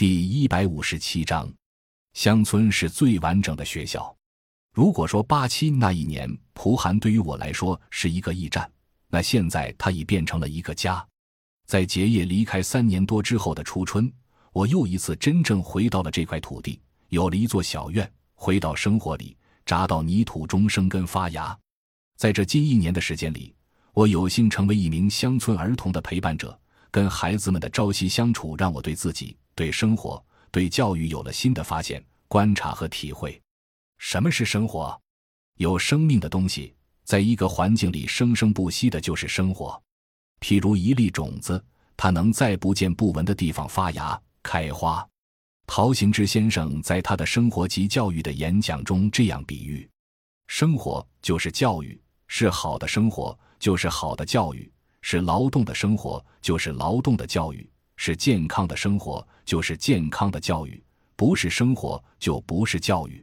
第一百五十七章，乡村是最完整的学校。如果说八七那一年蒲寒对于我来说是一个驿站，那现在它已变成了一个家。在结业离开三年多之后的初春，我又一次真正回到了这块土地，有了一座小院，回到生活里，扎到泥土中生根发芽。在这近一年的时间里，我有幸成为一名乡村儿童的陪伴者，跟孩子们的朝夕相处，让我对自己。对生活、对教育有了新的发现、观察和体会。什么是生活？有生命的东西，在一个环境里生生不息的，就是生活。譬如一粒种子，它能在不见不闻的地方发芽、开花。陶行知先生在他的生活及教育的演讲中这样比喻：生活就是教育，是好的生活就是好的教育，是劳动的生活就是劳动的教育。是健康的生活，就是健康的教育；不是生活，就不是教育。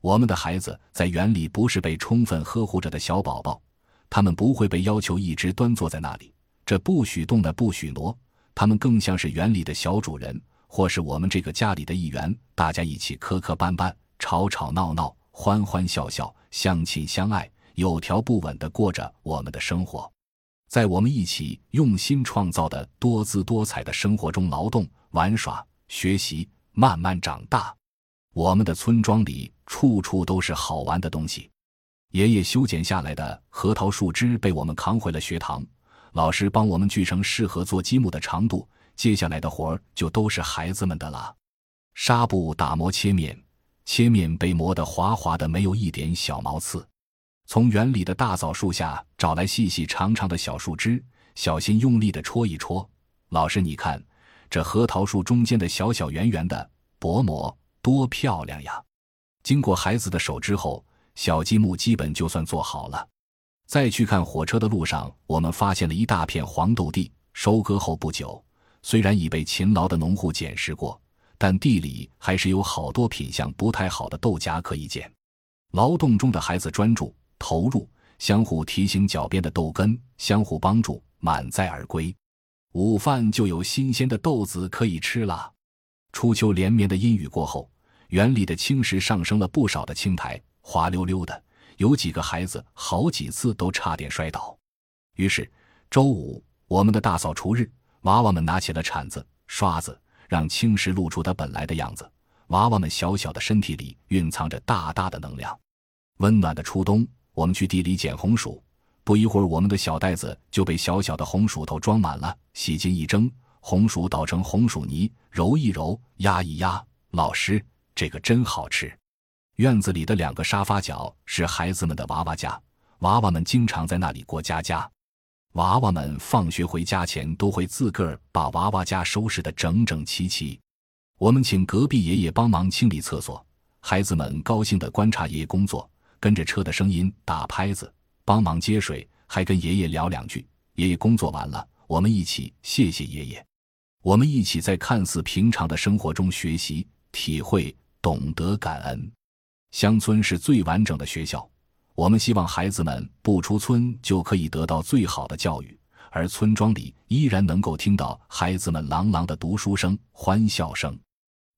我们的孩子在园里不是被充分呵护着的小宝宝，他们不会被要求一直端坐在那里，这不许动的不许挪。他们更像是园里的小主人，或是我们这个家里的一员。大家一起磕磕绊绊、吵吵闹闹、欢欢笑笑、相亲相爱，有条不紊地过着我们的生活。在我们一起用心创造的多姿多彩的生活中劳动、玩耍、学习，慢慢长大。我们的村庄里处处都是好玩的东西。爷爷修剪下来的核桃树枝被我们扛回了学堂，老师帮我们锯成适合做积木的长度。接下来的活儿就都是孩子们的了。纱布打磨、切面，切面被磨得滑滑的，没有一点小毛刺。从园里的大枣树下找来细细长长的小树枝，小心用力地戳一戳。老师，你看，这核桃树中间的小小圆圆的薄膜多漂亮呀！经过孩子的手之后，小积木基本就算做好了。再去看火车的路上，我们发现了一大片黄豆地。收割后不久，虽然已被勤劳的农户捡拾过，但地里还是有好多品相不太好的豆荚可以捡。劳动中的孩子专注。投入，相互提醒脚边的豆根，相互帮助，满载而归。午饭就有新鲜的豆子可以吃了。初秋连绵的阴雨过后，园里的青石上升了不少的青苔，滑溜溜的。有几个孩子好几次都差点摔倒。于是周五，我们的大扫除日，娃娃们拿起了铲子、刷子，让青石露出它本来的样子。娃娃们小小的身体里蕴藏着大大的能量。温暖的初冬。我们去地里捡红薯，不一会儿，我们的小袋子就被小小的红薯头装满了。洗净一蒸，红薯捣成红薯泥，揉一揉，压一压。老师，这个真好吃。院子里的两个沙发角是孩子们的娃娃家，娃娃们经常在那里过家家。娃娃们放学回家前都会自个儿把娃娃家收拾得整整齐齐。我们请隔壁爷爷帮忙清理厕所，孩子们高兴地观察爷爷工作。跟着车的声音打拍子，帮忙接水，还跟爷爷聊两句。爷爷工作完了，我们一起谢谢爷爷。我们一起在看似平常的生活中学习、体会、懂得感恩。乡村是最完整的学校。我们希望孩子们不出村就可以得到最好的教育，而村庄里依然能够听到孩子们朗朗的读书声、欢笑声。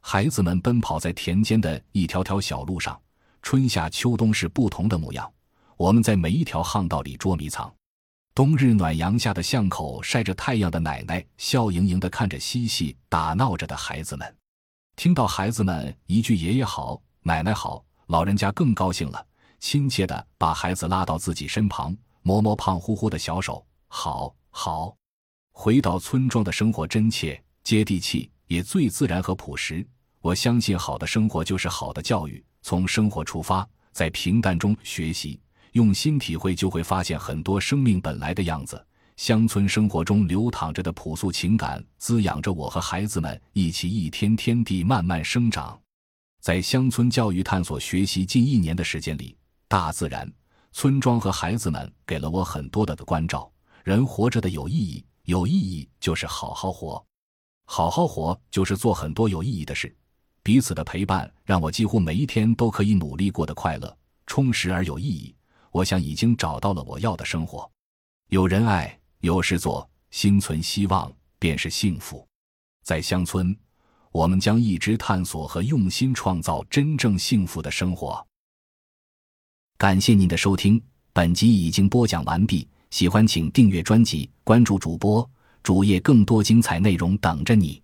孩子们奔跑在田间的一条条小路上。春夏秋冬是不同的模样，我们在每一条巷道里捉迷藏。冬日暖阳下的巷口，晒着太阳的奶奶笑盈盈地看着嬉戏打闹着的孩子们。听到孩子们一句“爷爷好，奶奶好”，老人家更高兴了，亲切地把孩子拉到自己身旁，摸摸胖乎乎的小手，好好。回到村庄的生活真切、接地气，也最自然和朴实。我相信，好的生活就是好的教育。从生活出发，在平淡中学习，用心体会，就会发现很多生命本来的样子。乡村生活中流淌着的朴素情感，滋养着我和孩子们一起一天天地慢慢生长。在乡村教育探索学习近一年的时间里，大自然、村庄和孩子们给了我很多的关照。人活着的有意义，有意义就是好好活，好好活就是做很多有意义的事。彼此的陪伴让我几乎每一天都可以努力过得快乐充实而有意义。我想已经找到了我要的生活。有人爱有事做心存希望便是幸福。在乡村我们将一直探索和用心创造真正幸福的生活。感谢您的收听本集已经播讲完毕喜欢请订阅专辑关注主播主页更多精彩内容等着你。